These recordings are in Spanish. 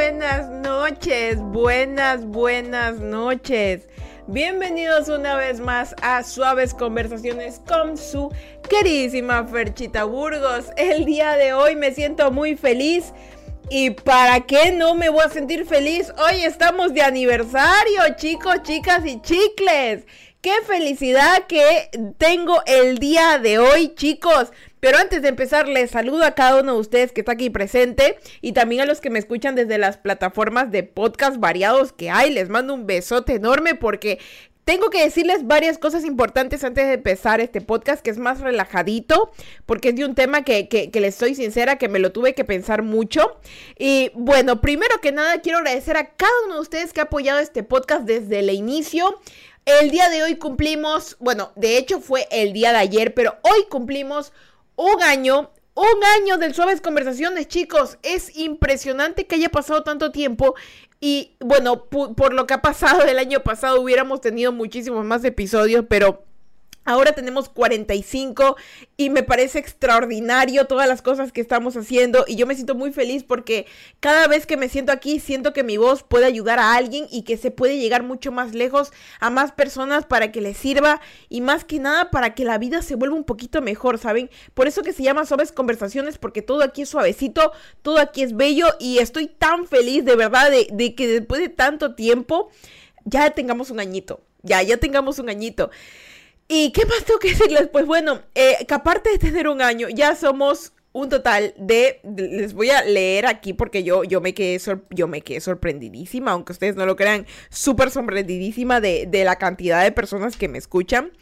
buenas noches, buenas, buenas noches. Bienvenidos una vez más a Suaves Conversaciones con su queridísima Ferchita Burgos. El día de hoy me siento muy feliz. ¿Y para qué no me voy a sentir feliz? Hoy estamos de aniversario, chicos, chicas y chicles. Qué felicidad que tengo el día de hoy, chicos. Pero antes de empezar, les saludo a cada uno de ustedes que está aquí presente y también a los que me escuchan desde las plataformas de podcast variados que hay. Les mando un besote enorme porque tengo que decirles varias cosas importantes antes de empezar este podcast, que es más relajadito, porque es de un tema que, que, les soy sincera, que me lo tuve que pensar mucho. Y bueno, primero que nada, quiero agradecer a cada uno de ustedes que ha apoyado este podcast desde el inicio. El día de hoy cumplimos, bueno, de hecho fue el día de ayer, pero hoy cumplimos un año, un año del Suaves Conversaciones, chicos. Es impresionante que haya pasado tanto tiempo. Y bueno, por lo que ha pasado el año pasado, hubiéramos tenido muchísimos más episodios, pero Ahora tenemos 45 y me parece extraordinario todas las cosas que estamos haciendo y yo me siento muy feliz porque cada vez que me siento aquí siento que mi voz puede ayudar a alguien y que se puede llegar mucho más lejos a más personas para que les sirva y más que nada para que la vida se vuelva un poquito mejor, ¿saben? Por eso que se llama Suaves Conversaciones porque todo aquí es suavecito, todo aquí es bello y estoy tan feliz de verdad de, de que después de tanto tiempo ya tengamos un añito, ya, ya tengamos un añito. ¿Y qué más tengo que decirles? Pues bueno, eh, que aparte de tener un año, ya somos un total de, les voy a leer aquí porque yo, yo, me, quedé yo me quedé sorprendidísima, aunque ustedes no lo crean, súper sorprendidísima de, de, la cantidad de personas que me escuchan.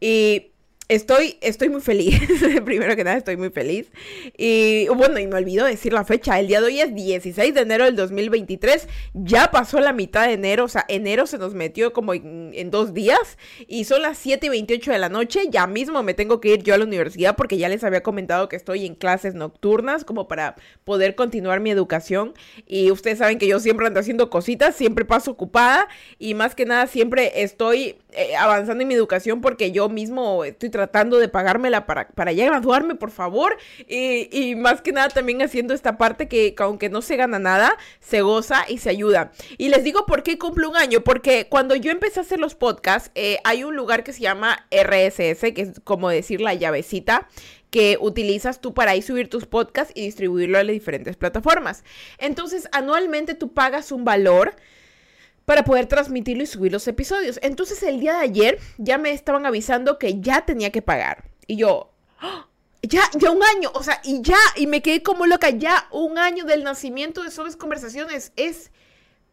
Y Estoy, estoy muy feliz, primero que nada estoy muy feliz. Y bueno, y me olvido decir la fecha, el día de hoy es 16 de enero del 2023, ya pasó la mitad de enero, o sea, enero se nos metió como en, dos días y son las 7 y 28 de la noche, ya mismo me tengo que ir yo a la universidad porque ya les había comentado que estoy en clases nocturnas como para poder continuar mi educación y ustedes saben que yo siempre ando haciendo cositas, siempre paso ocupada y más que nada siempre estoy eh, avanzando en mi educación porque yo mismo estoy tratando de pagármela para, para ya graduarme, por favor. Y, más que nada también haciendo esta parte que, aunque no se gana nada, se goza y se ayuda. Y les digo por qué cumple un año, porque cuando yo empecé a hacer los podcasts, eh, hay un lugar que se llama RSS, que es como decir la llavecita que utilizas tú para ahí subir tus podcasts y distribuirlo a las diferentes plataformas. Entonces, anualmente tú pagas un valor para poder transmitirlo y subir los episodios. Entonces el día de ayer ya me estaban avisando que ya tenía que pagar. Y yo, ¡Ah! ya, ya un año, o sea, y ya, y me quedé como loca, ya un año del nacimiento de Sobres Conversaciones. Es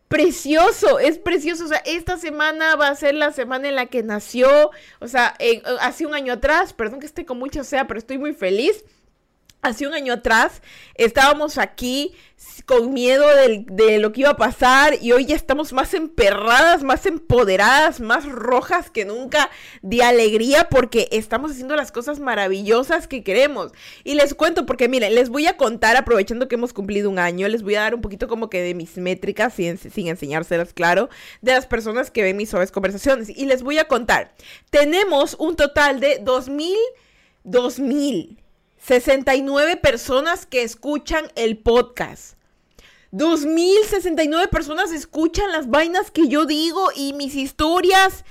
precioso, es precioso. O sea, esta semana va a ser la semana en la que nació, o sea, hace un año atrás, perdón que esté con mucho sea, pero estoy muy feliz hace un año atrás estábamos aquí con miedo de, lo que iba a pasar y hoy ya estamos más emperradas, más empoderadas, más rojas que nunca de alegría porque estamos haciendo las cosas maravillosas que queremos. Y les cuento porque miren, les voy a contar aprovechando que hemos cumplido un año, les voy a dar un poquito como que de mis métricas sin, enseñárselas claro, de las personas que ven mis suaves conversaciones y les voy a contar. Tenemos un total de 2000 2000 69 personas que escuchan el podcast. 2069 personas escuchan las vainas que yo digo y mis historias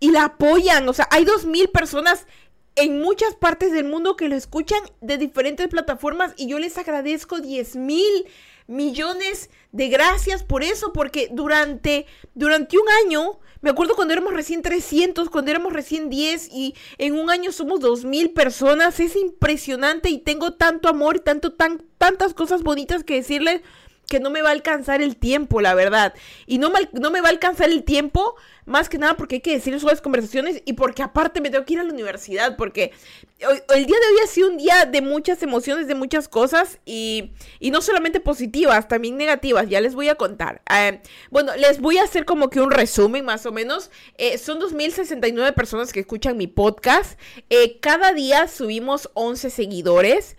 y la apoyan. O sea, hay 2000 personas en muchas partes del mundo que lo escuchan de diferentes plataformas y yo les agradezco 10 mil millones de gracias por eso, porque durante, durante un año me acuerdo cuando éramos recién 300, cuando éramos recién 10 y en un año somos 2000 personas. Es impresionante y tengo tanto amor tanto, tan, tantas cosas bonitas que decirles que no me va a alcanzar el tiempo, la verdad. Y no me, no me va a alcanzar el tiempo más que nada porque hay que decir suaves conversaciones y porque aparte me tengo que ir a la universidad, porque el día de hoy ha sido un día de muchas emociones, de muchas cosas y, y no solamente positivas, también negativas, ya les voy a contar. Eh, bueno, les voy a hacer como que un resumen más o menos. Eh, son 2.069 personas que escuchan mi podcast. Eh, cada día subimos 11 seguidores.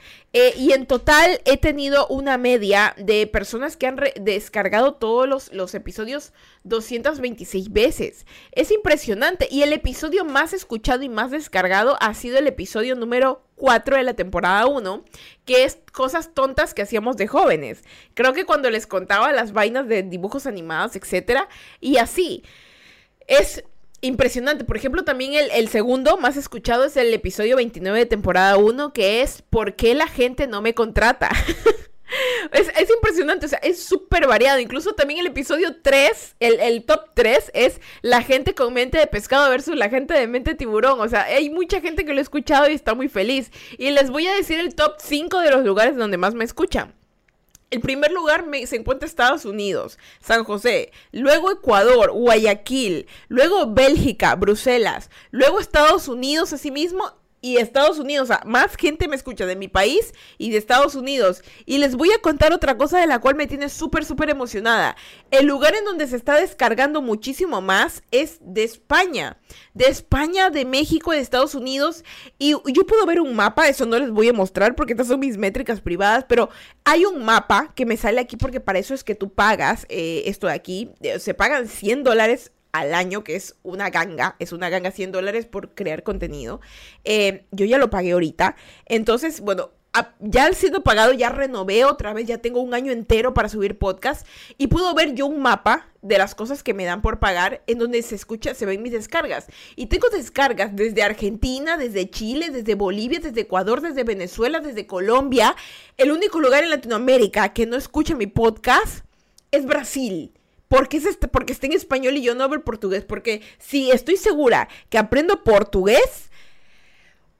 y en total he tenido una media de personas que han descargado todos los, los episodios 226 veces. Es impresionante. Y el episodio más escuchado y más descargado ha sido el episodio número 4 de la temporada 1, que es cosas tontas que hacíamos de jóvenes. Creo que cuando les contaba las vainas de dibujos animados, etcétera, y así. Es impresionante. Por ejemplo, también el, el, segundo más escuchado es el episodio 29 de temporada 1, que es ¿Por qué la gente no me contrata? Es, es, impresionante, o sea, es súper variado. Incluso también el episodio 3, el, el, top 3 es la gente con mente de pescado versus la gente de mente tiburón. O sea, hay mucha gente que lo ha escuchado y está muy feliz. Y les voy a decir el top 5 de los lugares donde más me escuchan. En primer lugar se encuentra Estados Unidos, San José, luego Ecuador, Guayaquil, luego Bélgica, Bruselas, luego Estados Unidos asimismo y Estados Unidos, o sea, más gente me escucha de mi país y de Estados Unidos. Y les voy a contar otra cosa de la cual me tiene súper, súper emocionada. El lugar en donde se está descargando muchísimo más es de España. De España, de México, de Estados Unidos. Y yo puedo ver un mapa, eso no les voy a mostrar porque estas son mis métricas privadas, pero hay un mapa que me sale aquí porque para eso es que tú pagas eh, esto de aquí. Eh, se pagan 100 dólares al año, que es una ganga, es una ganga 100 dólares por crear contenido. Eh, yo ya lo pagué ahorita. Entonces, bueno, ya siendo pagado, ya renové otra vez, ya tengo un año entero para subir podcast y puedo ver yo un mapa de las cosas que me dan por pagar en donde se escucha, se ven mis descargas. Y tengo descargas desde Argentina, desde Chile, desde Bolivia, desde Ecuador, desde Venezuela, desde Colombia. El único lugar en Latinoamérica que no escucha mi podcast es Brasil. Porque, es porque está en español y yo no hablo portugués. Porque si estoy segura que aprendo portugués,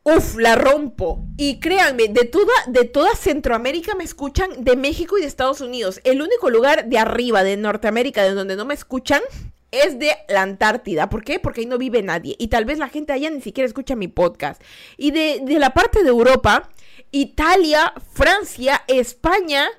uff, la rompo. Y créanme, de toda, de toda Centroamérica me escuchan, de México y de Estados Unidos. El único lugar de arriba, de Norteamérica, de donde no me escuchan, es de la Antártida. ¿Por qué? Porque ahí no vive nadie. Y tal vez la gente allá ni siquiera escucha mi podcast. Y de, de la parte de Europa, Italia, Francia, España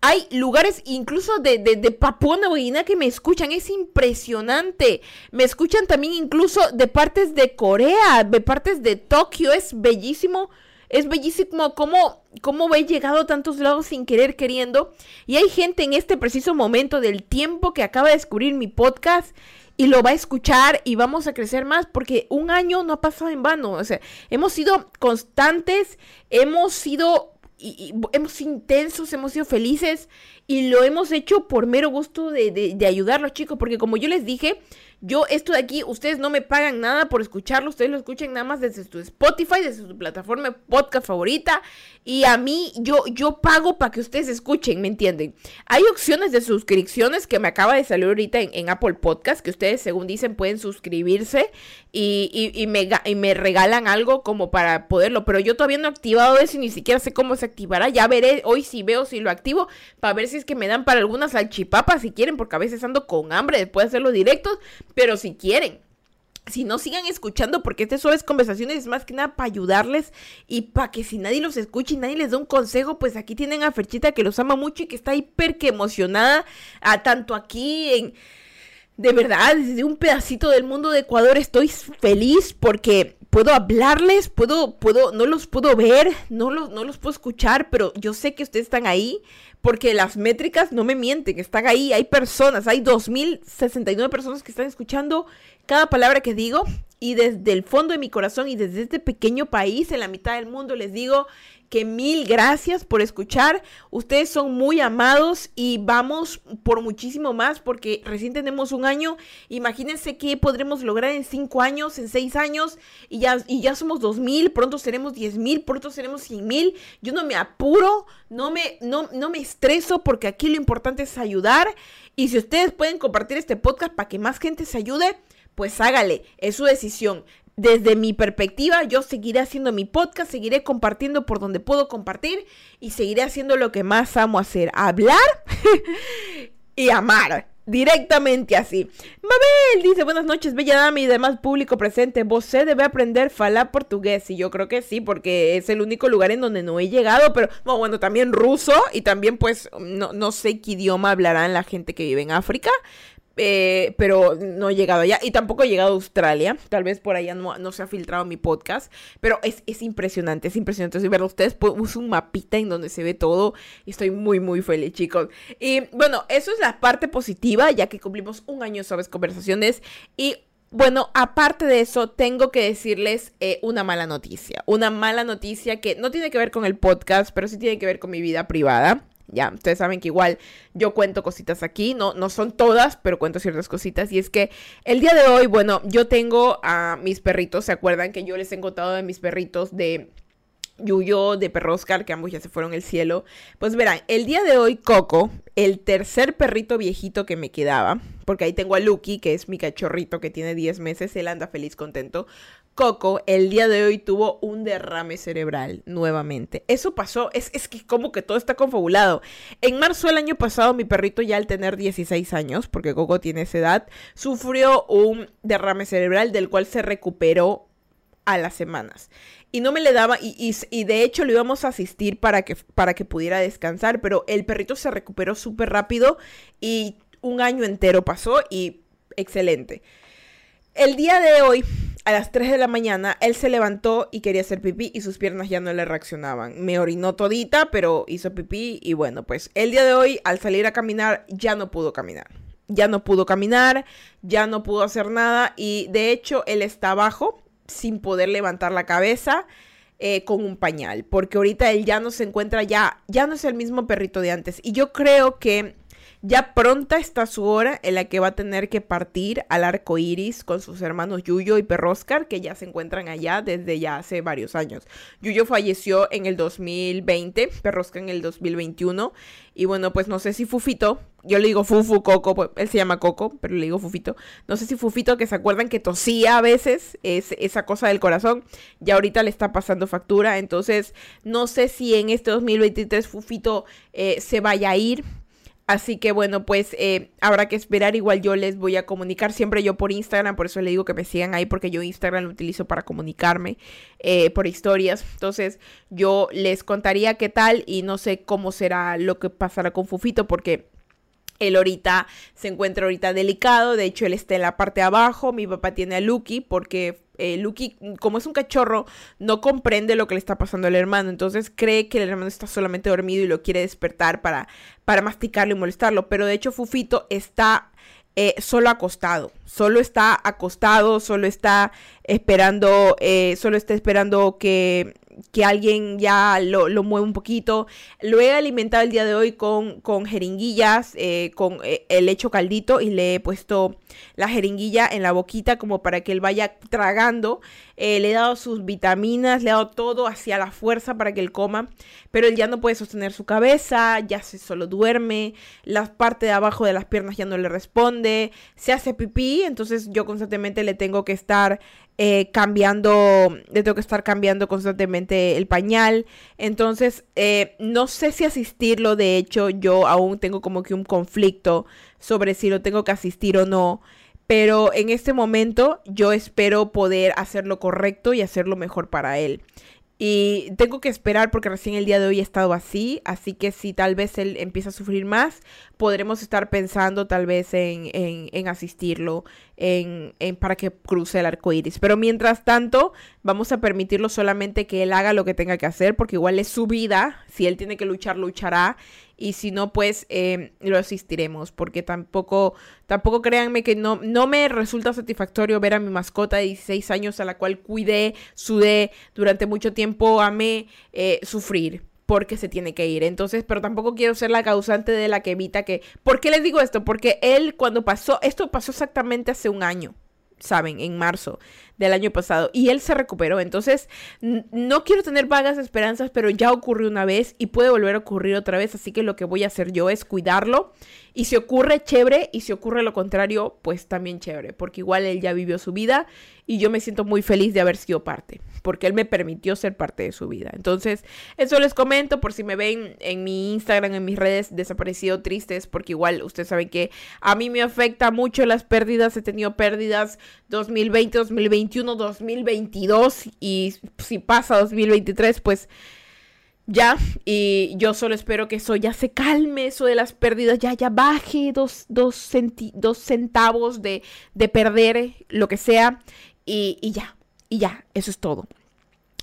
hay lugares incluso de, de, de Papua Nueva Guinea que me escuchan. Es impresionante. Me escuchan también incluso de partes de Corea, de partes de Tokio. Es bellísimo. Es bellísimo cómo, cómo he llegado a tantos lados sin querer queriendo. Y hay gente en este preciso momento del tiempo que acaba de descubrir mi podcast y lo va a escuchar y vamos a crecer más porque un año no ha pasado en vano. O sea, hemos sido constantes, hemos sido hemos sido intensos, hemos sido felices y lo hemos hecho por mero gusto de, de, de chicos, porque como yo les dije, yo, esto de aquí, ustedes no me pagan nada por escucharlo, ustedes lo escuchan nada más desde su Spotify, desde su plataforma podcast favorita. Y a mí, yo, yo pago para que ustedes escuchen, ¿me entienden? Hay opciones de suscripciones que me acaba de salir ahorita en, Apple Podcast, que ustedes, según dicen, pueden suscribirse y, y, me, y me regalan algo como para poderlo. Pero yo todavía no he activado eso y ni siquiera sé cómo se activará. Ya veré hoy si veo si lo activo para ver si es que me dan para algunas salchipapas si quieren, porque a veces ando con hambre después de hacerlo directos. Pero si quieren, si no sigan escuchando, porque este solo es conversaciones, es más que nada para ayudarles y para que si nadie los escucha y nadie les da un consejo, pues aquí tienen a Ferchita que los ama mucho y que está hiper que emocionada, a, tanto aquí en... De verdad, desde un pedacito del mundo de Ecuador estoy feliz porque puedo hablarles, puedo, puedo, no los puedo ver, no los, no los puedo escuchar, pero yo sé que ustedes están ahí porque las métricas no me mienten, están ahí, hay personas, hay 2.069 personas que están escuchando cada palabra que digo y desde el fondo de mi corazón y desde este pequeño país en la mitad del mundo les digo que mil gracias por escuchar. Ustedes son muy amados y vamos por muchísimo más porque recién tenemos un año. Imagínense qué podremos lograr en cinco años, en seis años y ya, y ya somos dos mil, pronto seremos diez mil, pronto seremos cien mil. Yo no me apuro, no me, no, no me estreso porque aquí lo importante es ayudar. Y si ustedes pueden compartir este podcast para que más gente se ayude, pues hágale, es su decisión desde mi perspectiva, yo seguiré haciendo mi podcast, seguiré compartiendo por donde puedo compartir y seguiré haciendo lo que más amo hacer, hablar y amar. Directamente así. Mabel dice, buenas noches, bella dama y demás público presente. Vos debe aprender falar portugués. Y yo creo que sí, porque es el único lugar en donde no he llegado. Pero bueno, también ruso. Y también pues no, no sé qué idioma hablarán la gente que vive en África eh, pero no he llegado allá y tampoco he llegado a Australia. Tal vez por allá no, se ha filtrado mi podcast, pero es, impresionante, es impresionante. Si verlo ustedes, uso un mapita en donde se ve todo y estoy muy, muy feliz, chicos. Y bueno, eso es la parte positiva, ya que cumplimos un año de Suaves Conversaciones y bueno, aparte de eso, tengo que decirles eh, una mala noticia. Una mala noticia que no tiene que ver con el podcast, pero sí tiene que ver con mi vida privada. Ya, ustedes saben que igual yo cuento cositas aquí, no, no son todas, pero cuento ciertas cositas. Y es que el día de hoy, bueno, yo tengo a mis perritos, ¿se acuerdan que yo les he contado de mis perritos de Yuyo, de Perro Oscar, que ambos ya se fueron al cielo? Pues verán, el día de hoy Coco, el tercer perrito viejito que me quedaba, porque ahí tengo a Lucky, que es mi cachorrito que tiene 10 meses, él anda feliz, contento. Coco el día de hoy tuvo un derrame cerebral nuevamente. Eso pasó, es, es que como que todo está confabulado. En marzo del año pasado mi perrito ya al tener 16 años, porque Coco tiene esa edad, sufrió un derrame cerebral del cual se recuperó a las semanas. Y no me le daba, y, y, de hecho lo íbamos a asistir para que, para que pudiera descansar, pero el perrito se recuperó súper rápido y un año entero pasó y excelente. El día de hoy a las 3 de la mañana, él se levantó y quería hacer pipí y sus piernas ya no le reaccionaban. Me orinó todita, pero hizo pipí y bueno, pues el día de hoy, al salir a caminar, ya no pudo caminar. Ya no pudo caminar, ya no pudo hacer nada y de hecho él está abajo sin poder levantar la cabeza. Eh, con un pañal, porque ahorita él ya no se encuentra, ya, ya no es el mismo perrito de antes. Y yo creo que ya pronta está su hora en la que va a tener que partir al arco iris con sus hermanos Yuyo y Perroscar, que ya se encuentran allá desde ya hace varios años. Yuyo falleció en el 2020, Perroscar en el 2021. Y bueno, pues no sé si Fufito, yo le digo Fufu Coco, pues, él se llama Coco, pero le digo Fufito. No sé si Fufito, que se acuerdan que tosía a veces, es esa cosa del corazón, ya ahorita le está pasando factura. Entonces, no sé si en este 2023 Fufito eh, se vaya a ir Así que bueno, pues eh, habrá que esperar. Igual yo les voy a comunicar siempre yo por Instagram. Por eso les digo que me sigan ahí porque yo Instagram lo utilizo para comunicarme eh, por historias. Entonces yo les contaría qué tal y no sé cómo será lo que pasará con Fufito porque él ahorita se encuentra ahorita delicado, de hecho él está en la parte de abajo, mi papá tiene a Lucky porque eh, Lucky, como es un cachorro, no comprende lo que le está pasando al hermano, entonces cree que el hermano está solamente dormido y lo quiere despertar para, para masticarlo y molestarlo, pero de hecho Fufito está eh, solo acostado, solo está acostado, solo está esperando, eh, solo está esperando que que alguien ya lo, lo, mueve un poquito. Lo he alimentado el día de hoy con, con jeringuillas, eh, con eh, el hecho caldito y le he puesto la jeringuilla en la boquita como para que él vaya tragando. Eh, le he dado sus vitaminas, le he dado todo hacia la fuerza para que él coma, pero él ya no puede sostener su cabeza, ya se solo duerme, la parte de abajo de las piernas ya no le responde, se hace pipí, entonces yo constantemente le tengo que estar eh, cambiando, le tengo que estar cambiando constantemente el pañal. Entonces, eh, no sé si asistirlo. De hecho, yo aún tengo como que un conflicto sobre si lo tengo que asistir o no. Pero en este momento yo espero poder hacer lo correcto y hacerlo mejor para él. Y tengo que esperar porque recién el día de hoy he estado así, así que si tal vez él empieza a sufrir más, podremos estar pensando tal vez en, en, asistirlo en, en, para que cruce el arco iris. Pero mientras tanto, vamos a permitirlo solamente que él haga lo que tenga que hacer, porque igual es su vida. Si él tiene que luchar, luchará. Y si no, pues em, lo asistiremos. Porque tampoco, tampoco créanme que no, no me resulta satisfactorio ver a mi mascota de 16 años a la cual cuidé, sudé durante mucho tiempo, amé eh, sufrir porque se tiene que ir. Entonces, pero tampoco quiero ser la causante de la que evita que... ¿Por qué les digo esto? Porque él cuando pasó, esto pasó exactamente hace un año, ¿saben? En marzo del año pasado y él se recuperó. Entonces, no quiero tener vagas esperanzas, pero ya ocurrió una vez y puede volver a ocurrir otra vez. Así que lo que voy a hacer yo es cuidarlo. Y si ocurre, chévere. Y si ocurre lo contrario, pues también chévere. Porque igual él ya vivió su vida y yo me siento muy feliz de haber sido parte. Porque él me permitió ser parte de su vida. Entonces, eso les comento por si me ven en mi Instagram, en mis redes desaparecido tristes. Porque igual ustedes saben que a mí me afecta mucho las pérdidas. He tenido pérdidas 2020, 2021 2022 y si pasa 2023, pues ya, y yo solo espero que eso ya se calme, eso de las pérdidas ya, ya baje dos, dos, centavos de, de, perder lo que sea, y, y ya, y ya, eso es todo.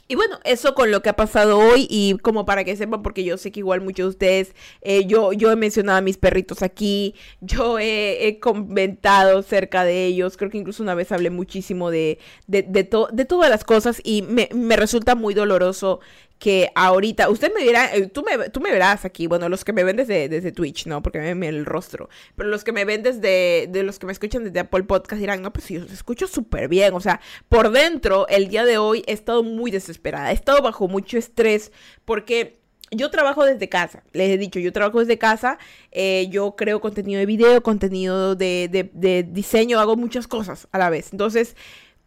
Y bueno, eso con lo que ha pasado hoy y como para que sepan, porque yo sé que igual muchos de ustedes, eh, yo, yo he mencionado a mis perritos aquí, yo he, comentado cerca de ellos, creo que incluso una vez hablé muchísimo de, de, de, de todas las cosas y me, me resulta muy doloroso que ahorita, usted me dirá, eh, tú me, tú me verás aquí, bueno, los que me ven desde, desde Twitch, ¿no? Porque me ven el rostro, pero los que me ven desde, de los que me escuchan desde Apple Podcast dirán, no, pues yo los escucho súper bien, o sea, por dentro, el día de hoy he estado muy desesperada, he estado bajo mucho estrés porque yo trabajo desde casa, les he dicho, yo trabajo desde casa, eh, yo creo contenido de video, contenido de, de, de, diseño, hago muchas cosas a la vez. Entonces,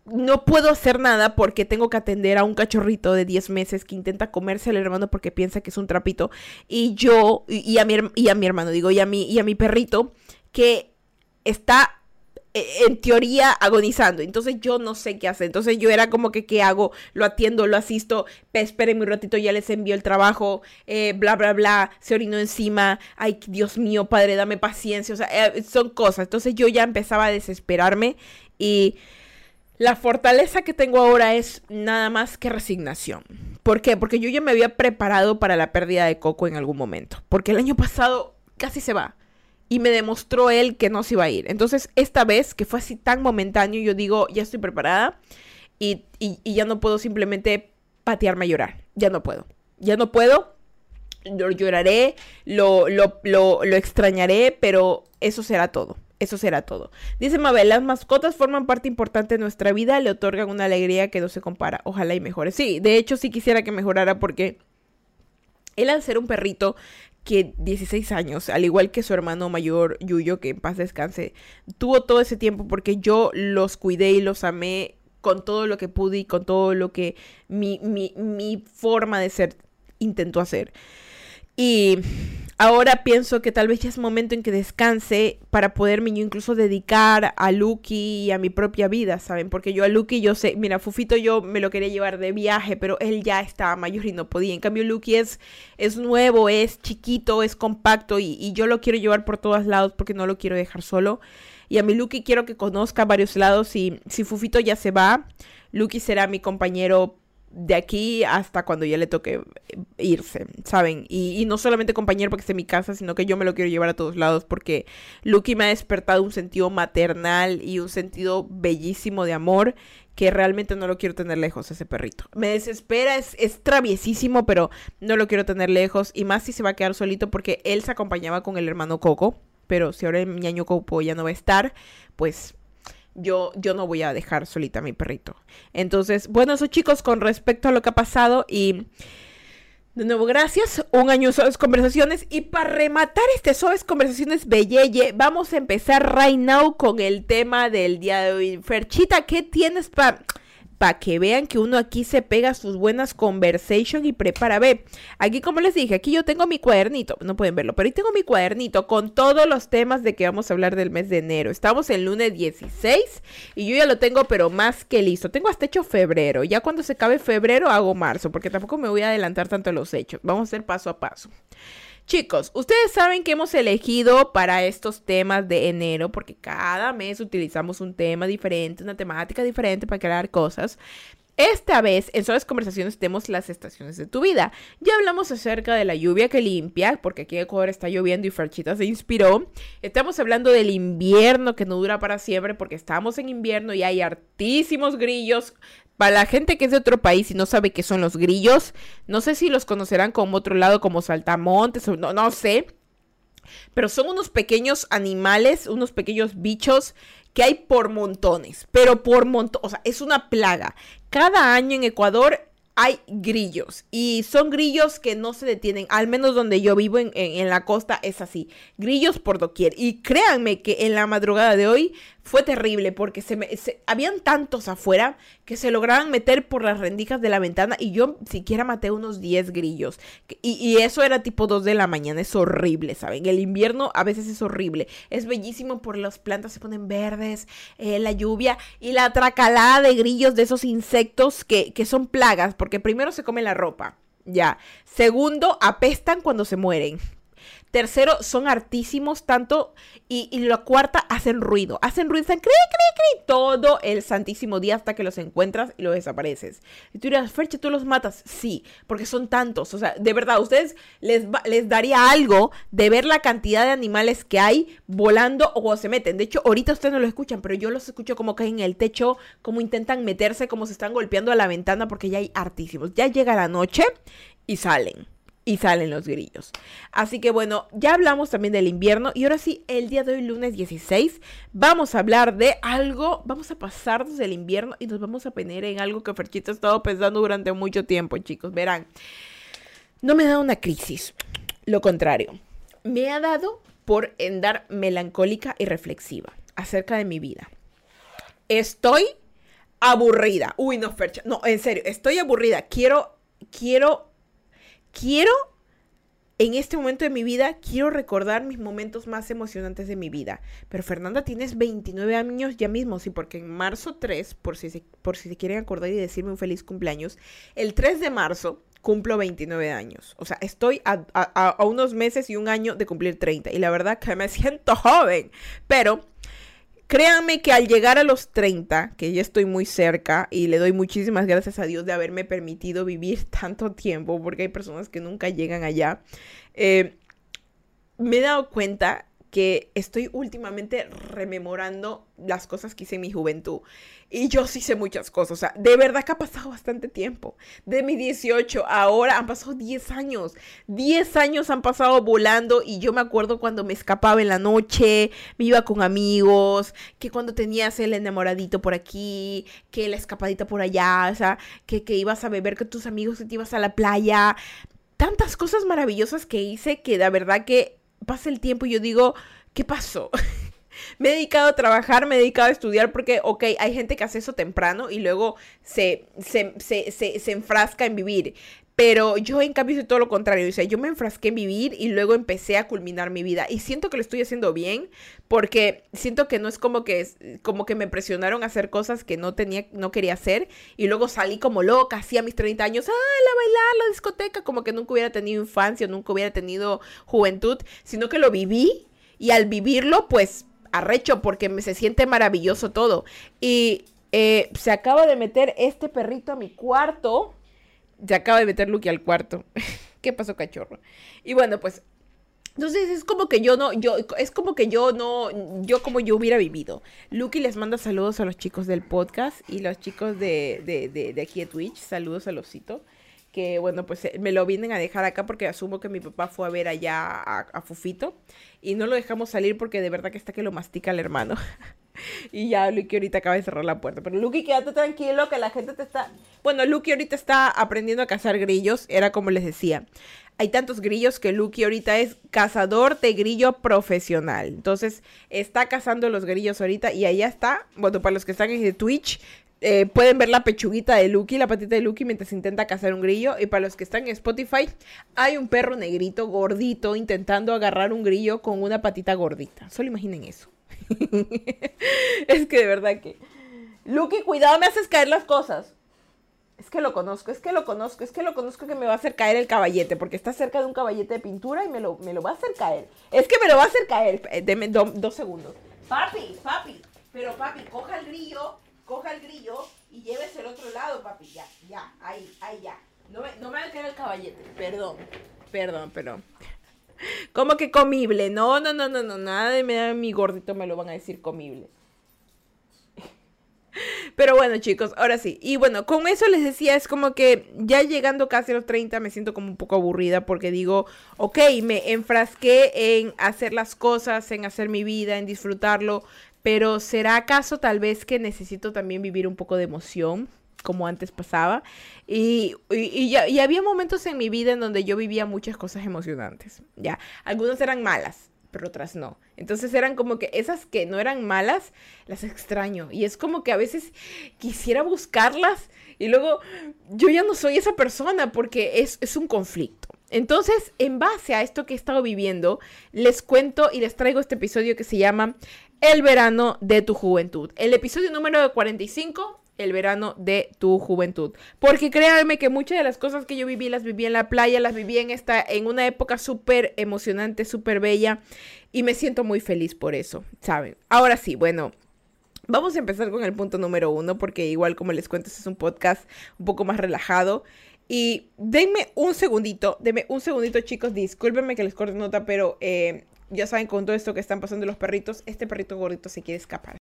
no puedo hacer nada porque tengo que atender a un cachorrito de 10 meses que intenta comerse al hermano porque piensa que es un trapito. Y yo, y, a, mi, y a mi hermano, digo, y a mi, y a mi perrito que está eh, en teoría agonizando. Entonces yo no sé qué hacer. Entonces yo era como que, ¿qué hago? Lo atiendo, lo asisto. Esperen un ratito, ya les envío el trabajo. Eh, bla, bla, bla. Se orinó encima. Ay, Dios mío, padre, dame paciencia. O sea, eh, son cosas. Entonces yo ya empezaba a desesperarme y la fortaleza que tengo ahora es nada más que resignación. ¿Por qué? Porque yo ya me había preparado para la pérdida de Coco en algún momento. Porque el año pasado casi se va. Y me demostró él que no se iba a ir. Entonces, esta vez, que fue así tan momentáneo, yo digo, ya estoy preparada. Y, ya no puedo simplemente patearme a llorar. Ya no puedo. Ya no puedo. Lo lloraré, lo, lo, lo, lo extrañaré, pero eso será todo. Eso será todo. Dice Mabel, las mascotas forman parte importante de nuestra vida, le otorgan una alegría que no se compara. Ojalá y mejore. Sí, de hecho sí quisiera que mejorara porque él al ser un perrito que 16 años, al igual que su hermano mayor Yuyo, que en paz descanse, tuvo todo ese tiempo porque yo los cuidé y los amé con todo lo que pude y con todo lo que mi, mi, mi forma de ser intentó hacer. Y ahora pienso que tal vez ya es momento en que descanse para poderme yo incluso dedicar a Lucky y a mi propia vida, ¿saben? Porque yo a Lucky, yo sé, mira, Fufito yo me lo quería llevar de viaje, pero él ya estaba mayor y no podía. En cambio, Lucky es, es nuevo, es chiquito, es compacto y, y yo lo quiero llevar por todos lados porque no lo quiero dejar solo. Y a mi Lucky quiero que conozca varios lados y si Fufito ya se va, Lucky será mi compañero de aquí hasta cuando ya le toque irse, ¿saben? Y, no solamente compañero porque esté en mi casa, sino que yo me lo quiero llevar a todos lados porque Lucky me ha despertado un sentido maternal y un sentido bellísimo de amor que realmente no lo quiero tener lejos, ese perrito. Me desespera, es, es traviesísimo, pero no lo quiero tener lejos. Y más si se va a quedar solito porque él se acompañaba con el hermano Coco. Pero si ahora el ñaño Coco ya no va a estar, pues yo, yo no voy a dejar solita a mi perrito. Entonces, bueno, eso chicos, con respecto a lo que ha pasado y... De nuevo, gracias. Un año Suaves Conversaciones. Y para rematar este Suaves Conversaciones Belleye, vamos a empezar right now con el tema del día de hoy. Ferchita, ¿qué tienes para para que vean que uno aquí se pega sus buenas conversation y prepara. Ve, aquí como les dije, aquí yo tengo mi cuadernito, no pueden verlo, pero ahí tengo mi cuadernito con todos los temas de que vamos a hablar del mes de enero. Estamos en lunes 16 y yo ya lo tengo, pero más que listo. Tengo hasta hecho febrero. Ya cuando se acabe febrero hago marzo, porque tampoco me voy a adelantar tanto a los hechos. Vamos a hacer paso a paso. Chicos, ustedes saben que hemos elegido para estos temas de enero, porque cada mes utilizamos un tema diferente, una temática diferente para crear cosas. Esta vez, en Suaves Conversaciones, tenemos las estaciones de tu vida. Ya hablamos acerca de la lluvia que limpia, porque aquí en Ecuador está lloviendo y Farchita se inspiró. Estamos hablando del invierno que no dura para siempre, porque estamos en invierno y hay hartísimos grillos para la gente que es de otro país y no sabe qué son los grillos, no sé si los conocerán como otro lado, como saltamontes, o no, no sé. Pero son unos pequeños animales, unos pequeños bichos que hay por montones, pero por montones, o sea, es una plaga. Cada año en Ecuador hay grillos y son grillos que no se detienen, al menos donde yo vivo en, en, la costa es así, grillos por doquier. Y créanme que en la madrugada de hoy fue terrible porque se me, habían tantos afuera que se lograban meter por las rendijas de la ventana y yo siquiera maté unos 10 grillos. Y, eso era tipo 2 de la mañana, es horrible, ¿saben? El invierno a veces es horrible, es bellísimo por las plantas se ponen verdes, eh, la lluvia y la tracalada de grillos de esos insectos que, que son plagas porque primero se comen la ropa Ya. Segundo, apestan cuando se mueren. Tercero, son hartísimos tanto. Y, y la cuarta, hacen ruido. Hacen ruido, están cri, cri, cri, todo el santísimo día hasta que los encuentras y los desapareces. Y tú dirás, Ferche, ¿tú los matas? Sí, porque son tantos. O sea, de verdad, a ustedes les, les daría algo de ver la cantidad de animales que hay volando o se meten. De hecho, ahorita ustedes no lo escuchan, pero yo los escucho como caen en el techo, como intentan meterse, como se están golpeando a la ventana, porque ya hay hartísimos. Ya llega la noche y salen y salen los grillos. Así que bueno, ya hablamos también del invierno y ahora sí, el día de hoy, lunes 16, vamos a hablar de algo, vamos a pasarnos del invierno y nos vamos a poner en algo que Ferchito ha estado pensando durante mucho tiempo, chicos. Verán, no me ha dado una crisis, lo contrario, me ha dado por andar melancólica y reflexiva acerca de mi vida. Estoy aburrida. Uy, no, Fercha. No, en serio, estoy aburrida. Quiero, quiero quiero, en este momento de mi vida, quiero recordar mis momentos más emocionantes de mi vida. Pero Fernanda, tienes 29 años ya mismo, sí, porque en marzo 3, por si, se, por si se quieren acordar y decirme un feliz cumpleaños, el 3 de marzo cumplo 29 años. O sea, estoy a, a, a unos meses y un año de cumplir 30. Y la verdad que me siento joven. Pero Créanme que al llegar a los 30, que ya estoy muy cerca y le doy muchísimas gracias a Dios de haberme permitido vivir tanto tiempo, porque hay personas que nunca llegan allá, eh, me he dado cuenta que estoy últimamente rememorando las cosas que hice en mi juventud. Y yo sí sé muchas cosas. O sea, de verdad que ha pasado bastante tiempo. De mis 18 ahora han pasado 10 años. 10 años han pasado volando y yo me acuerdo cuando me escapaba en la noche, me iba con amigos, que cuando tenías el enamoradito por aquí, que la escapadita por allá, o sea, que, que ibas a beber con tus amigos, que te ibas a la playa. Tantas cosas maravillosas que hice que de verdad que pasa el tiempo y yo digo, ¿qué pasó? me he dedicado a trabajar, me he dedicado a estudiar porque, ok, hay gente que hace eso temprano y luego se, se, se, se, enfrasca en vivir. Pero yo en cambio hice todo lo contrario. O sea, yo me enfrasqué en vivir y luego empecé a culminar mi vida. Y siento que lo estoy haciendo bien porque siento que no es como que, como que me presionaron a hacer cosas que no tenía, no quería hacer. Y luego salí como loca, así a mis 30 años, ¡ah, la bailar, la discoteca! Como que nunca hubiera tenido infancia, nunca hubiera tenido juventud, sino que lo viví. Y al vivirlo, pues, arrecho porque se siente maravilloso todo. Y eh, se acaba de meter este perrito a mi cuarto se acaba de meter Lucky al cuarto. ¿Qué pasó, cachorro? Y bueno, pues entonces es como que yo no, yo, es como que yo no, yo como yo hubiera vivido. Lucky les manda saludos a los chicos del podcast y los chicos de, de, de, de aquí de Twitch. Saludos a Losito. Que bueno, pues eh, me lo vienen a dejar acá porque asumo que mi papá fue a ver allá a, a Fufito. Y no lo dejamos salir porque de verdad que está que lo mastica el hermano. y ya Lucky ahorita acaba de cerrar la puerta. Pero Lucky, quédate tranquilo que la gente te está... Bueno, Lucky ahorita está aprendiendo a cazar grillos, era como les decía. Hay tantos grillos que Lucky ahorita es cazador de grillo profesional. Entonces, está cazando los grillos ahorita y allá está. Bueno, para los que están en Twitch, eh, pueden ver la pechuguita de Lucky, la patita de Lucky mientras intenta cazar un grillo. Y para los que están en Spotify, hay un perro negrito, gordito, intentando agarrar un grillo con una patita gordita. Solo imaginen eso. es que de verdad que... Lucky, cuidado, me haces caer las cosas. Es que lo conozco, es que lo conozco, es que lo conozco que me va a hacer caer el caballete, porque está cerca de un caballete de pintura y me lo, me lo va a hacer caer. Es que me lo va a hacer caer. Eh, deme dos segundos. Papi, papi, pero papi, coja el grillo, coja el grillo y llévese al otro lado, papi. Ya, ya, ahí, ahí ya. No me, no me va a caer el caballete. Perdón, perdón, perdón. ¿Cómo que comible? No, no, no, no, no, nada de mi gordito me lo van a decir comible. Pero bueno, chicos, ahora sí. Y bueno, con eso les decía, es como que ya llegando casi a los 30 me siento como un poco aburrida porque digo, ok, me enfrasqué en hacer las cosas, en hacer mi vida, en disfrutarlo, pero ¿será acaso tal vez que necesito también vivir un poco de emoción? como antes pasaba. Y, y, y, había momentos en mi vida en donde yo vivía muchas cosas emocionantes, ¿ya? Algunas eran malas, pero otras no. Entonces eran como que esas que no eran malas, las extraño. Y es como que a veces quisiera buscarlas y luego yo ya no soy esa persona porque es, es un conflicto. Entonces, en base a esto que he estado viviendo, les cuento y les traigo este episodio que se llama El verano de tu juventud. El episodio número 45 el verano de tu juventud. Porque créanme que muchas de las cosas que yo viví las viví en la playa, las viví en esta en una época súper emocionante, súper bella y me siento muy feliz por eso, ¿saben? Ahora sí, bueno, Vamos a empezar con el punto número uno, porque igual como les cuento, este es un podcast un poco más relajado. Y denme un segundito, denme un segundito, chicos. Discúlpenme que les corte nota, pero eh, ya saben, con todo esto que están pasando los perritos, este perrito gordito se quiere escapar.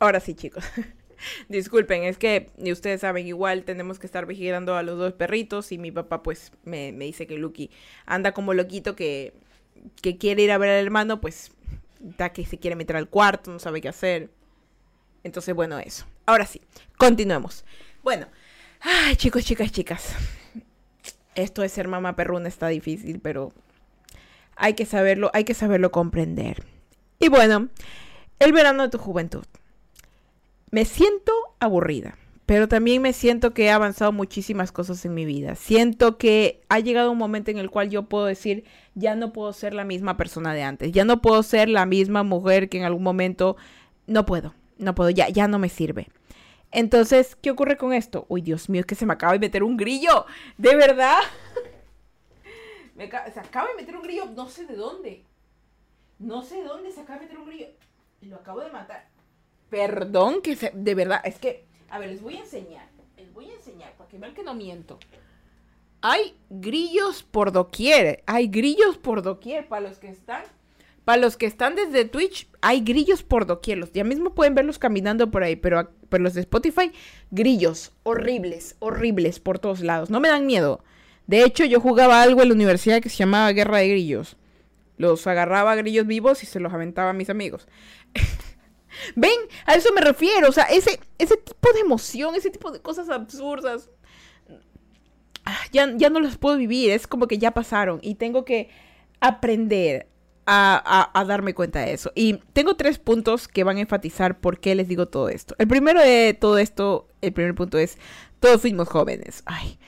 Ahora sí, chicos. Disculpen, es que ustedes saben, igual tenemos que estar vigilando a los dos perritos. Y mi papá, pues, me, me dice que Lucky anda como loquito que, que quiere ir a ver al hermano, pues, da que se quiere meter al cuarto, no sabe qué hacer. Entonces, bueno, eso. Ahora sí, continuemos. Bueno, ay, chicos, chicas, chicas. Esto de ser mamá perruna está difícil, pero hay que saberlo, hay que saberlo comprender. Y bueno, el verano de tu juventud. Me siento aburrida, pero también me siento que he avanzado muchísimas cosas en mi vida. Siento que ha llegado un momento en el cual yo puedo decir, ya no puedo ser la misma persona de antes, ya no puedo ser la misma mujer que en algún momento no puedo no puedo, ya, ya no me sirve. Entonces, ¿qué ocurre con esto? Uy, Dios mío, es que se me acaba de meter un grillo. ¿De verdad? se acaba de meter un grillo, no sé de dónde. No sé de dónde se acaba de meter un grillo. Lo acabo de matar. Perdón, que de verdad, es que, a ver, les voy a enseñar. Les voy a enseñar para que vean que no miento. Hay grillos por doquier. Hay grillos por doquier para los que están para los que están desde Twitch, hay grillos por doquier. Ya mismo pueden verlos caminando por ahí, pero, pero los de Spotify, grillos horribles, horribles por todos lados. No me dan miedo. De hecho, yo jugaba algo en la universidad que se llamaba Guerra de Grillos. Los agarraba a grillos vivos y se los aventaba a mis amigos. Ven, a eso me refiero. O sea, ese, ese tipo de emoción, ese tipo de cosas absurdas. Ah, ya, ya no las puedo vivir. Es como que ya pasaron. Y tengo que aprender a, darme cuenta de eso. Y tengo tres puntos que van a enfatizar por qué les digo todo esto. El primero de todo esto, el primer punto es, todos fuimos jóvenes. Ay,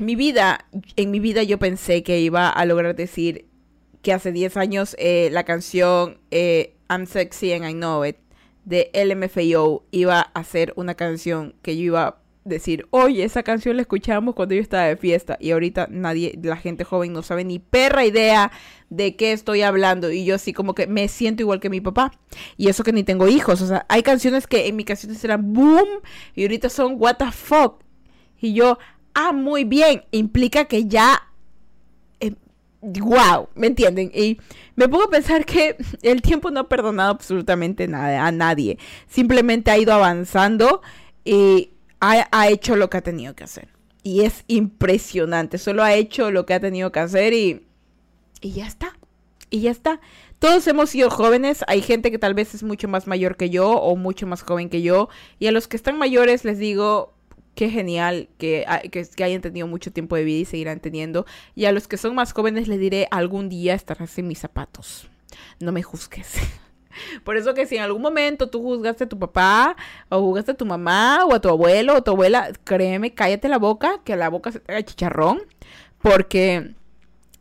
mi vida, en mi vida yo pensé que iba a lograr decir que hace 10 años eh, la canción eh, I'm Sexy and I Know It de LMFAO iba a ser una canción que yo iba decir, oye, esa canción la escuchábamos cuando yo estaba de fiesta y ahorita nadie, la gente joven no sabe ni perra idea de qué estoy hablando y yo así como que me siento igual que mi papá y eso que ni tengo hijos, o sea, hay canciones que en mi canciones eran boom y ahorita son what the fuck y yo, ah, muy bien, implica que ya wow, ¿me entienden? Y me pongo a pensar que el tiempo no ha perdonado absolutamente nada a nadie. Simplemente ha ido avanzando y ha, hecho lo que ha tenido que hacer. Y es impresionante. Solo ha hecho lo que ha tenido que hacer y, y ya está. Y ya está. Todos hemos sido jóvenes. Hay gente que tal vez es mucho más mayor que yo o mucho más joven que yo. Y a los que están mayores les digo, qué genial que, que, hayan tenido mucho tiempo de vida y seguirán teniendo. Y a los que son más jóvenes les diré, algún día estarás en mis zapatos. No me juzgues. Por eso que si en algún momento tú juzgaste a tu papá, o juzgaste a tu mamá, o a tu abuelo, o a tu abuela, créeme, cállate la boca, que la boca se te haga chicharrón, porque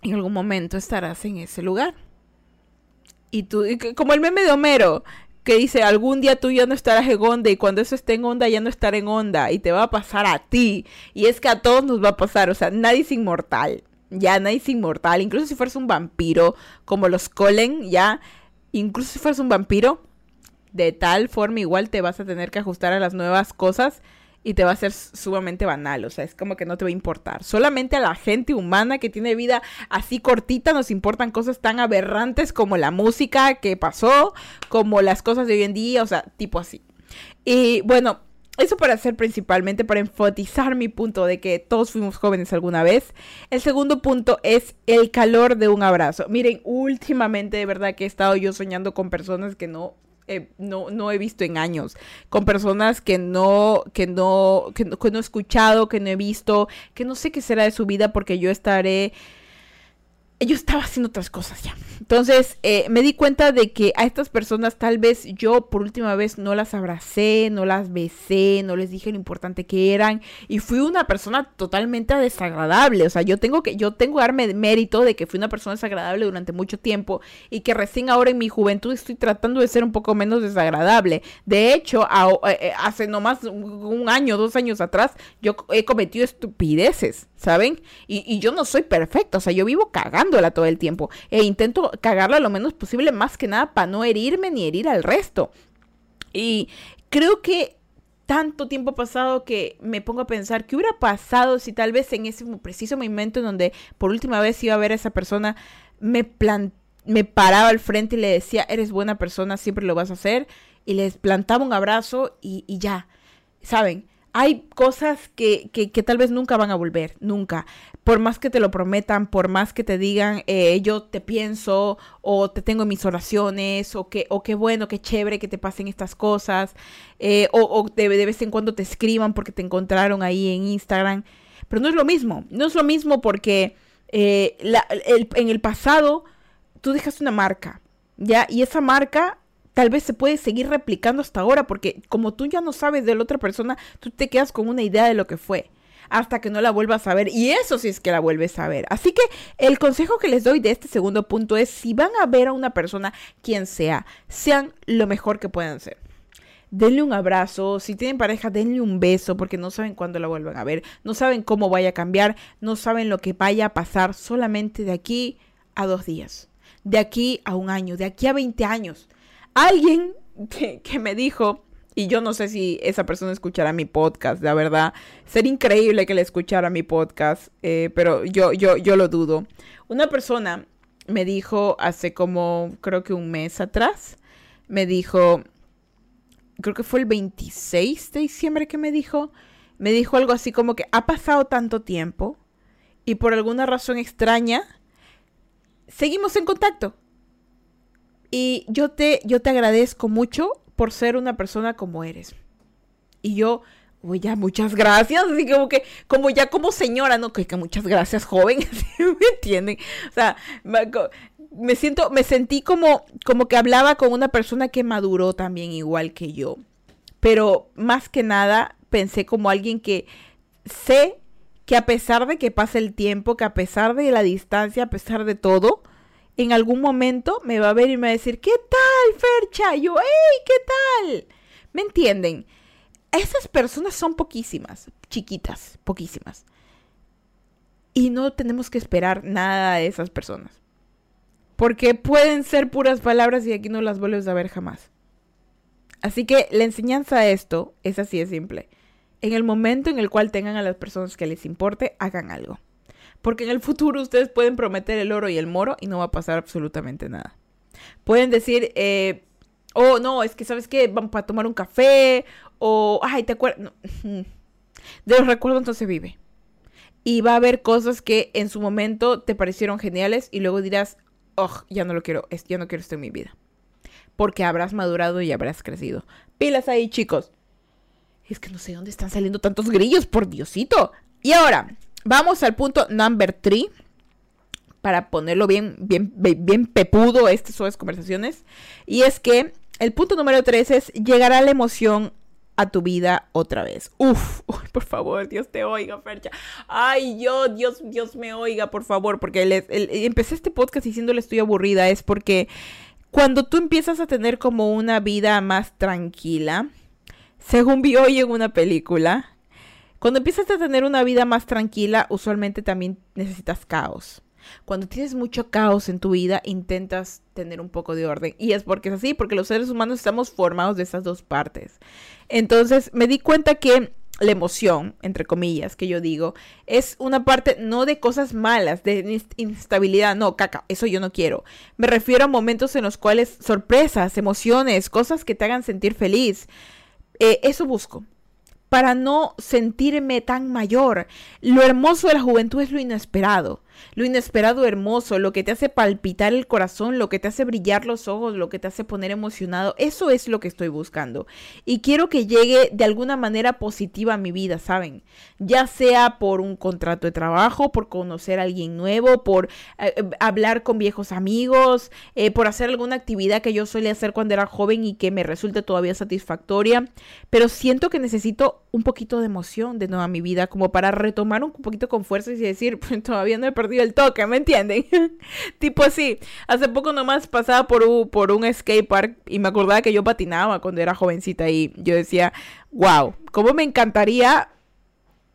en algún momento estarás en ese lugar. Y tú, como el meme de Homero, que dice, algún día tú ya no estarás en onda y cuando eso esté en onda ya no estará en onda y te va a pasar a ti. Y es que a todos nos va a pasar, o sea, nadie es inmortal. Ya nadie es inmortal, incluso si fueras un vampiro como los Colen, ya incluso si fueras un vampiro, de tal forma igual te vas a tener que ajustar a las nuevas cosas y te va a ser sumamente banal, o sea, es como que no te va a importar. Solamente a la gente humana que tiene vida así cortita nos importan cosas tan aberrantes como la música que pasó, como las cosas de hoy en día, o sea, tipo así. Y bueno, eso para hacer principalmente, para enfatizar mi punto de que todos fuimos jóvenes alguna vez. El segundo punto es el calor de un abrazo. Miren, últimamente de verdad que he estado yo soñando con personas que no no, no, he visto en años, con personas que no, que no, que no he escuchado, que no he visto, que no sé qué será de su vida porque yo estaré yo estaba haciendo otras cosas ya. Entonces eh, me di cuenta de que a estas personas tal vez yo por última vez no las abracé, no las besé, no les dije lo importante que eran y fui una persona totalmente desagradable. O sea, yo tengo que yo tengo que darme mérito de que fui una persona desagradable durante mucho tiempo y que recién ahora en mi juventud estoy tratando de ser un poco menos desagradable. De hecho, eh, eh, hace nomás un año, dos años atrás, yo he cometido estupideces, ¿saben? Y, y yo no soy perfecta, o sea, yo vivo cagándola todo el tiempo e intento cagarla lo menos posible, más que nada para no herirme ni herir al resto. Y creo que tanto tiempo pasado que me pongo a pensar qué hubiera pasado si tal vez en ese preciso momento en donde por última vez iba a ver a esa persona, me, me paraba al frente y le decía, eres buena persona, siempre lo vas a hacer, y les plantaba un abrazo y, y ya, ¿saben? hay cosas que, que, tal vez nunca van a volver, nunca. Por más que te lo prometan, por más que te digan, eh, yo te pienso, o te tengo en mis oraciones, o que, o qué bueno, qué chévere que te pasen estas cosas, eh, o, o de, vez en cuando te escriban porque te encontraron ahí en Instagram. Pero no es lo mismo, no es lo mismo porque eh, en el pasado tú dejaste una marca, ¿ya? Y esa marca tal vez se puede seguir replicando hasta ahora, porque como tú ya no sabes de la otra persona, tú te quedas con una idea de lo que fue hasta que no la vuelvas a ver. Y eso sí es que la vuelves a ver. Así que el consejo que les doy de este segundo punto es, si van a ver a una persona, quien sea, sean lo mejor que puedan ser. Denle un abrazo, si tienen pareja, denle un beso porque no saben cuándo la vuelvan a ver, no saben cómo vaya a cambiar, no saben lo que vaya a pasar solamente de aquí a dos días, de aquí a un año, de aquí a 20 años alguien que, me dijo, y yo no sé si esa persona escuchará mi podcast, la verdad. Sería increíble que le escuchara mi podcast, eh, pero yo, yo, yo lo dudo. Una persona me dijo hace como, creo que un mes atrás, me dijo, creo que fue el 26 de diciembre que me dijo, me dijo algo así como que ha pasado tanto tiempo y por alguna razón extraña, seguimos en contacto. Y yo te, yo te agradezco mucho por ser una persona como eres. Y yo, muchas gracias. Así como que, como ya como señora, ¿no? Que, que muchas gracias, joven. ¿Me entienden? O sea, me siento, me sentí como, como que hablaba con una persona que maduró también igual que yo. Pero más que nada, pensé como alguien que sé que a pesar de que pase el tiempo, que a pesar de la distancia, a pesar de todo, en algún momento me va a ver y me va a decir, ¿qué tal, Fercha? Y yo, ¡hey! ¿Qué tal? ¿Me entienden? Esas personas son poquísimas, chiquitas, poquísimas. Y no tenemos que esperar nada de esas personas. Porque pueden ser puras palabras y aquí no las vuelves a ver jamás. Así que la enseñanza a esto es así de simple. En el momento en el cual tengan a las personas que les importe, hagan algo. Porque en el futuro ustedes pueden prometer el oro y el moro y no va a pasar absolutamente nada. Pueden decir, eh, oh, no, es que sabes qué, vamos para tomar un café, o, ay, te acuerdas. De los recuerdos entonces vive. Y va a haber cosas que en su momento te parecieron geniales y luego dirás, oh, ya no lo quiero, ya no quiero esto en mi vida. Porque habrás madurado y habrás crecido. Pilas ahí, chicos. Es que no sé dónde están saliendo tantos grillos, por Diosito. Y ahora, Vamos al punto number 3 para ponerlo bien, bien, bien pepudo estas suaves conversaciones. Y es que el punto número 3 es llegará la emoción a tu vida otra vez. Uf, por favor, Dios te oiga, Fercha. Ay, yo, Dios, Dios me oiga, por favor, porque empecé este podcast diciéndole estoy aburrida, es porque cuando tú empiezas a tener como una vida más tranquila, según vi hoy en una película, cuando empiezas a tener una vida más tranquila, usualmente también necesitas caos. Cuando tienes mucho caos en tu vida, intentas tener un poco de orden. Y es porque es así, porque los seres humanos estamos formados de esas dos partes. Entonces me di cuenta que la emoción, entre comillas, que yo digo, es una parte no de cosas malas, de instabilidad, no, caca, eso yo no quiero. Me refiero a momentos en los cuales sorpresas, emociones, cosas que te hagan sentir feliz. Eh, eso busco para no sentirme tan mayor. Lo hermoso de la juventud es lo inesperado. Lo inesperado hermoso, lo que te hace palpitar el corazón, lo que te hace brillar los ojos, lo que te hace poner emocionado. Eso es lo que estoy buscando. Y quiero que llegue de alguna manera positiva a mi vida, ¿saben? Ya sea por un contrato de trabajo, por conocer a alguien nuevo, por eh, eh, hablar con viejos amigos, eh, por hacer alguna actividad que yo solía hacer cuando era joven y que me resulte todavía satisfactoria. Pero siento que necesito un poquito de emoción de nuevo a mi vida, como para retomar un poquito con fuerza y decir, todavía no he perdido el toque, ¿me entienden? tipo así. Hace poco nomás pasaba por un, por un skate park y me acordaba que yo patinaba cuando era jovencita y yo decía, wow, ¿cómo me encantaría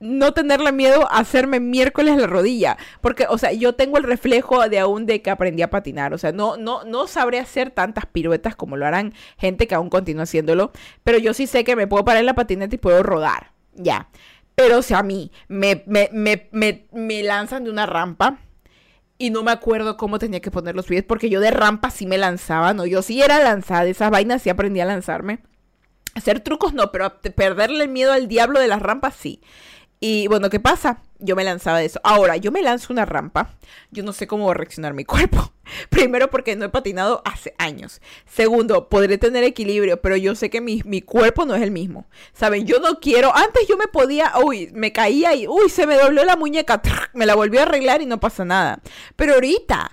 no tenerle miedo a hacerme miércoles la rodilla. Porque, o sea, yo tengo el reflejo de aún de que aprendí a patinar. O sea, no, no, no sabré hacer tantas piruetas como lo harán gente que aún continúa haciéndolo. Pero yo sí sé que me puedo parar en la patineta y puedo rodar. Ya. Pero, sea, a mí me, me, me, me, lanzan de una rampa y no me acuerdo cómo tenía que poner los pies porque yo de rampa sí me lanzaba, ¿no? Yo sí era lanzada esas vainas, sí aprendí a lanzarme. Hacer trucos no, pero perderle el miedo al diablo de las rampas sí. Y bueno, ¿qué pasa? Yo me lanzaba de eso. Ahora, yo me lanzo una rampa. Yo no sé cómo va a reaccionar mi cuerpo. Primero, porque no he patinado hace años. Segundo, podré tener equilibrio, pero yo sé que mi, mi, cuerpo no es el mismo. ¿Saben? Yo no quiero. Antes yo me podía. Uy, me caía y. Uy, se me dobló la muñeca. Me la volví a arreglar y no pasa nada. Pero ahorita.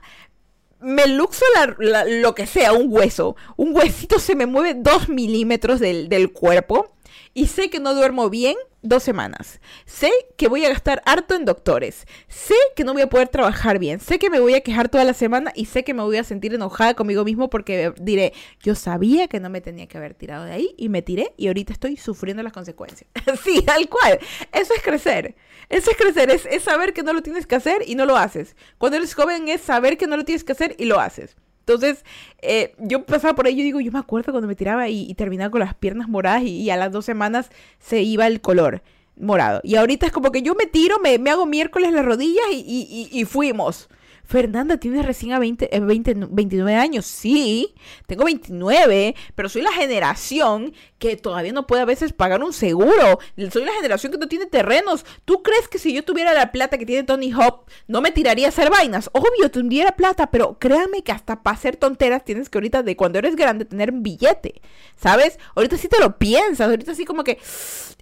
Me luxo lo que sea, un hueso. Un huesito se me mueve dos milímetros del, del cuerpo. Y sé que no duermo bien dos semanas. Sé que voy a gastar harto en doctores. Sé que no voy a poder trabajar bien. Sé que me voy a quejar toda la semana y sé que me voy a sentir enojada conmigo mismo porque diré, yo sabía que no me tenía que haber tirado de ahí y me tiré y ahorita estoy sufriendo las consecuencias. sí, tal cual. Eso es crecer. Eso es crecer. Es, es saber que no lo tienes que hacer y no lo haces. Cuando eres joven es saber que no lo tienes que hacer y lo haces. Entonces, eh, yo pasaba por ahí, yo digo, yo me acuerdo cuando me tiraba y, terminaba con las piernas moradas y, a las dos semanas se iba el color morado. Y ahorita es como que yo me tiro, me, me hago miércoles las rodillas y, y fuimos. Fernanda, tienes recién a 20, 20, 29 años. Sí, tengo 29, pero soy la generación que todavía no puede a veces pagar un seguro. Soy la generación que no tiene terrenos. ¿Tú crees que si yo tuviera la plata que tiene Tony Hawk, no me tiraría a hacer vainas? Obvio, tuviera plata, pero créanme que hasta para hacer tonteras tienes que ahorita, de cuando eres grande, tener un billete. ¿Sabes? Ahorita sí te lo piensas. Ahorita sí como que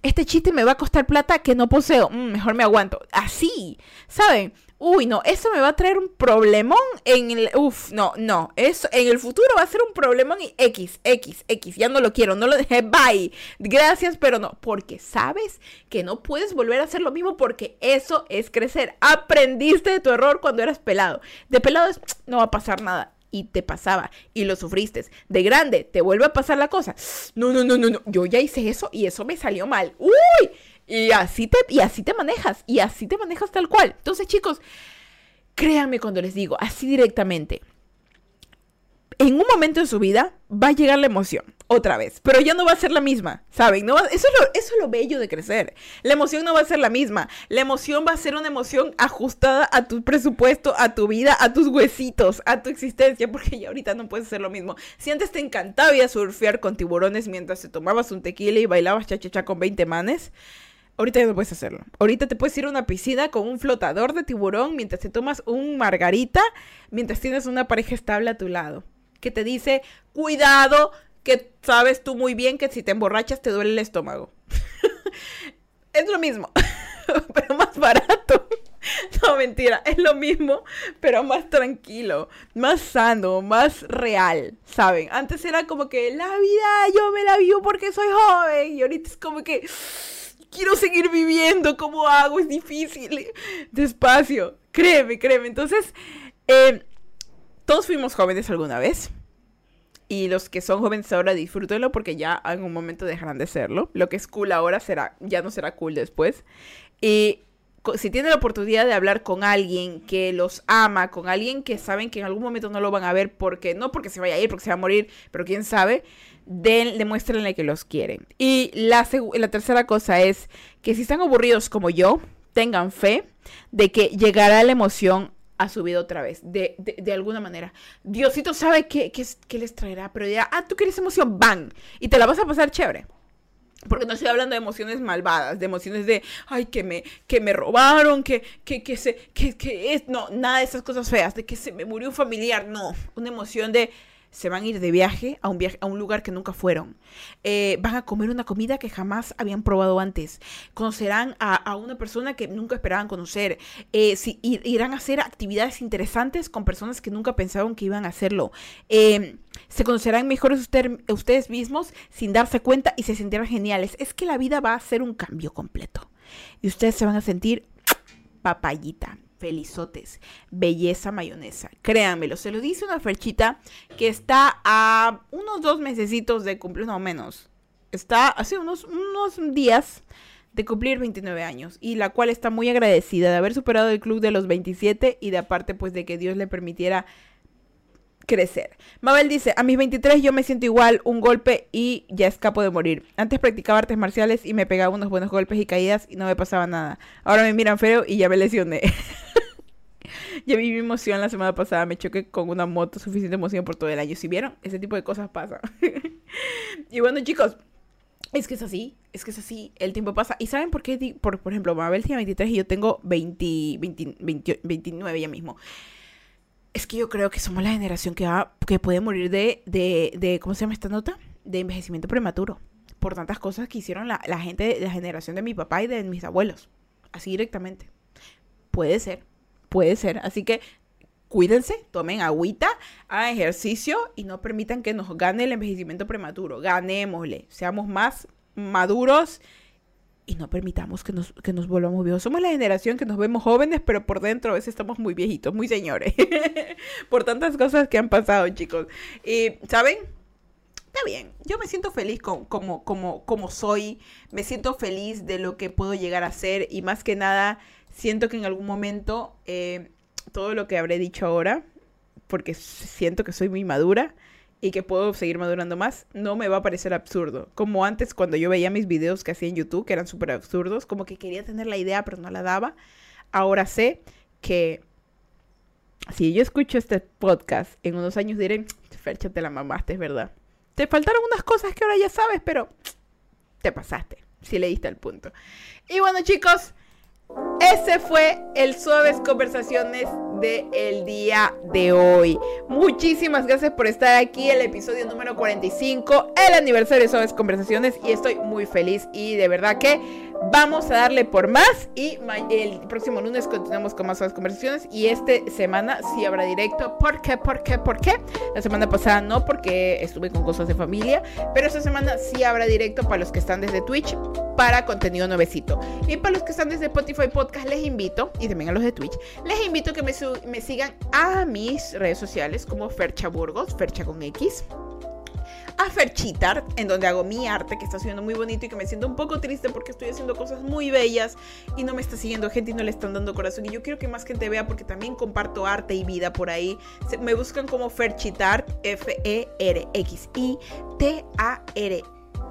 este chiste me va a costar plata que no poseo. Mm, mejor me aguanto. Así, ¿saben? Uy, no, eso me va a traer un problemón en el, uf, no, no, eso en el futuro va a ser un problemón y X, X, X, ya no lo quiero, no lo dejé, bye, gracias, pero no, porque sabes que no puedes volver a hacer lo mismo porque eso es crecer, aprendiste de tu error cuando eras pelado, de pelado es, no va a pasar nada, y te pasaba y lo sufriste. De grande, te vuelve a pasar la cosa. No, no, no, no, no. Yo ya hice eso y eso me salió mal. ¡Uy! Y así te, y así te manejas, y así te manejas tal cual. Entonces, chicos, créanme cuando les digo, así directamente. En un momento de su vida va a llegar la emoción, otra vez, pero ya no va a ser la misma, ¿saben? No eso, es lo, eso es lo bello de crecer. La emoción no va a ser la misma. La emoción va a ser una emoción ajustada a tu presupuesto, a tu vida, a tus huesitos, a tu existencia, porque ya ahorita no puedes hacer lo mismo. Si antes te encantaba ir a surfear con tiburones mientras te tomabas un tequila y bailabas cha-cha-cha con 20 manes, Ahorita ya no puedes hacerlo. Ahorita te puedes ir a una piscina con un flotador de tiburón mientras te tomas un margarita, mientras tienes una pareja estable a tu lado. Que te dice, cuidado, que sabes tú muy bien que si te emborrachas te duele el estómago. es lo mismo, pero más barato. No, mentira, es lo mismo, pero más tranquilo, más sano, más real, ¿saben? Antes era como que la vida yo me la vivo porque soy joven y ahorita es como que quiero seguir viviendo, ¿cómo hago? Es difícil. Despacio, créeme, créeme. Entonces, eh, todos fuimos jóvenes alguna vez. Y los que son jóvenes ahora disfrútenlo porque ya en un momento dejarán de serlo. Lo que es cool ahora será, ya no será cool después. Y si tienen la oportunidad de hablar con alguien que los ama, con alguien que saben que en algún momento no lo van a ver porque, no porque se vaya a ir, porque se va a morir, pero quién sabe, den, demuéstrenle que los quieren. Y la, la tercera cosa es que si están aburridos como yo, tengan fe de que llegará la emoción a su vida otra vez, de, de, alguna manera. Diosito sabe qué, qué, qué, les traerá, pero dirá, ah, tú quieres emoción, van, y te la vas a pasar chévere. Porque no estoy hablando de emociones malvadas, de emociones de, ay, que me, que me robaron, que, que, que se, que, que es, no, nada de esas cosas feas, de que se me murió un familiar, no, una emoción de, se van a ir de viaje a un, viaje, a un lugar que nunca fueron. Eh, van a comer una comida que jamás habían probado antes. Conocerán a, una persona que nunca esperaban conocer. Eh, irán a hacer actividades interesantes con personas que nunca pensaban que iban a hacerlo. Em, se conocerán mejor ustedes mismos sin darse cuenta y se sentirán geniales. Es que la vida va a ser un cambio completo. Y ustedes se van a sentir papayita felizotes, belleza mayonesa. Créanmelo, se lo dice una ferchita que está a unos dos mesecitos de cumplir, no menos. Está hace unos, unos días de cumplir 29 años y la cual está muy agradecida de haber superado el club de los 27 y de aparte pues de que Dios le permitiera crecer. Mabel dice, a mis 23 yo me siento igual, un golpe y ya escapo de morir. Antes practicaba artes marciales y me pegaba unos buenos golpes y caídas y no me pasaba nada. Ahora me miran feo y ya me lesioné. ya vi mi emoción la semana pasada, me choqué con una moto, suficiente emoción por todo el año. Si vieron, ese tipo de cosas pasan. y bueno chicos, es que es así, es que es así, el tiempo pasa. ¿Y saben por qué? Por, por ejemplo, Mabel tiene 23 y yo tengo 20, 29 ya mismo es que yo creo que somos la generación que, va, que puede morir de, de, de, ¿cómo se llama esta nota? De envejecimiento prematuro. Por tantas cosas que hicieron la, la gente de la generación de mi papá y de mis abuelos. Así directamente. Puede ser, puede ser. Así que cuídense, tomen agüita, hagan ejercicio y no permitan que nos gane el envejecimiento prematuro. Ganémosle, seamos más maduros y no permitamos que nos, que nos volvamos viejos. Somos la generación que nos vemos jóvenes, pero por dentro a veces estamos muy viejitos, muy señores. por tantas cosas que han pasado, chicos. Y, ¿saben? Está bien, yo me siento feliz con, como, como, como soy, me siento feliz de lo que puedo llegar a ser y más que nada siento que en algún momento eh, todo lo que habré dicho ahora, porque siento que soy muy madura, y que puedo seguir madurando más, no me va a parecer absurdo. Como antes cuando yo veía mis videos que hacía en YouTube, que eran súper absurdos, como que quería tener la idea pero no la daba. Ahora sé que si yo escucho este podcast en unos años diré, Fercha, te la mamaste, es verdad. Te faltaron unas cosas que ahora ya sabes, pero te pasaste, si le diste el punto. Y bueno chicos, ese fue el Suaves Conversaciones del el día de hoy. Muchísimas gracias por estar aquí, el episodio número 45, el aniversario de Suaves Conversaciones y estoy muy feliz y de verdad que vamos a darle por más y el próximo lunes continuamos con más Conversaciones y esta semana sí habrá directo. ¿Por qué? ¿Por qué? ¿Por qué? La semana pasada no porque estuve con cosas de familia, pero esta semana sí habrá directo para los que están desde Twitch para contenido nuevecito. Y para los que están desde Spotify Podcast les invito, y también a los de Twitch, les invito que me, me sigan a mis redes sociales como Fercha Burgos, Fercha con X a Ferchitar, en donde hago mi arte, que está siendo muy bonito y que me siento un poco triste porque estoy haciendo cosas muy bellas y no me está siguiendo gente y no le están dando corazón. Y yo quiero que más gente vea porque también comparto arte y vida por ahí. me buscan como Ferchitar, F-E-R-X-I-T-A-R.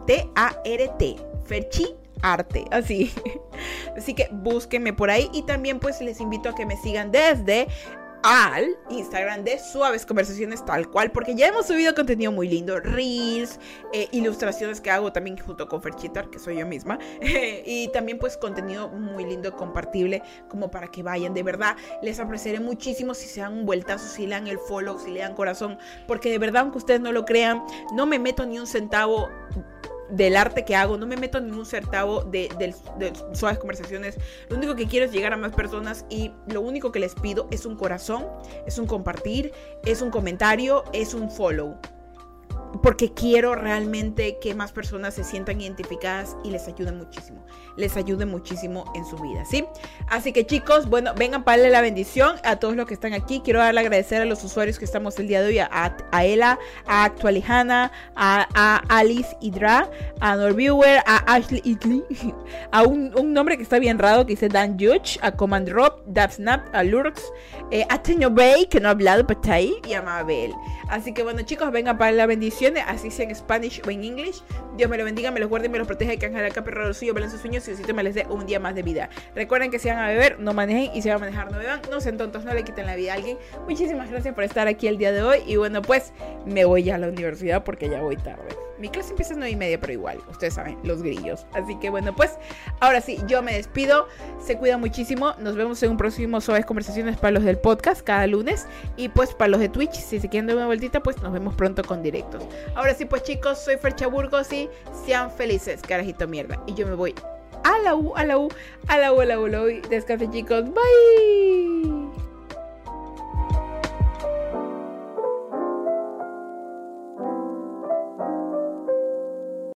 T-A-R-T. Ferchi arte, así. Así que búsquenme por ahí y también pues les invito a que me sigan desde al Instagram de Suaves Conversaciones tal cual, porque ya hemos subido contenido muy lindo, reels, eh, ilustraciones que hago también junto con Ferchitar, que soy yo misma, y también pues contenido muy lindo, compartible, como para que vayan, de verdad, les apreciaré muchísimo si se dan un vueltazo, si le dan el follow, si le dan corazón, porque de verdad, aunque ustedes no lo crean, no me meto ni un centavo del arte que hago, no me meto en ningún certavo de, de, suaves conversaciones. Lo único que quiero es llegar a más personas y lo único que les pido es un corazón, es un compartir, es un comentario, es un follow porque quiero realmente que más personas se sientan identificadas y les ayude muchísimo, les ayude muchísimo en su vida, ¿sí? Así que chicos, bueno, vengan para darle la bendición a todos los que están aquí. Quiero darle agradecer a los usuarios que estamos el día de hoy, a, a Ela, a Actualijana, a, a Alice Hidra, a Norviewer, a Ashley Itley, a un, nombre que está bien raro que dice Dan Judge, a Command Rob, Snap, a Lurks, eh, a Teño Bay, que no ha hablado, pero está ahí, y a Mabel. Así que bueno chicos, vengan para la bendición así sea en Spanish o en English. Dios me lo bendiga, me los guarde, me los proteja y que Ángel acá perro suyo, velen sus sueños y Diosito me les dé un día más de vida. Recuerden que si van a beber, no manejen y si van a manejar, no beban. No sean tontos, no le quiten la vida a alguien. Muchísimas gracias por estar aquí el día de hoy y bueno, pues me voy ya a la universidad porque ya voy tarde. Mi clase empieza a las 9 y media, pero igual, ustedes saben, los grillos. Así que bueno, pues ahora sí, yo me despido. Se cuida muchísimo. Nos vemos en un próximo Suaves Conversaciones para los del podcast cada lunes. Y pues para los de Twitch, si se quieren dar una vueltita, pues nos vemos pronto con directos. Ahora sí, pues chicos, soy Fercha Burgos y sean felices, carajito mierda. Y yo me voy a la U, a la U, a la U, a la U, a la U. Chicos, bye.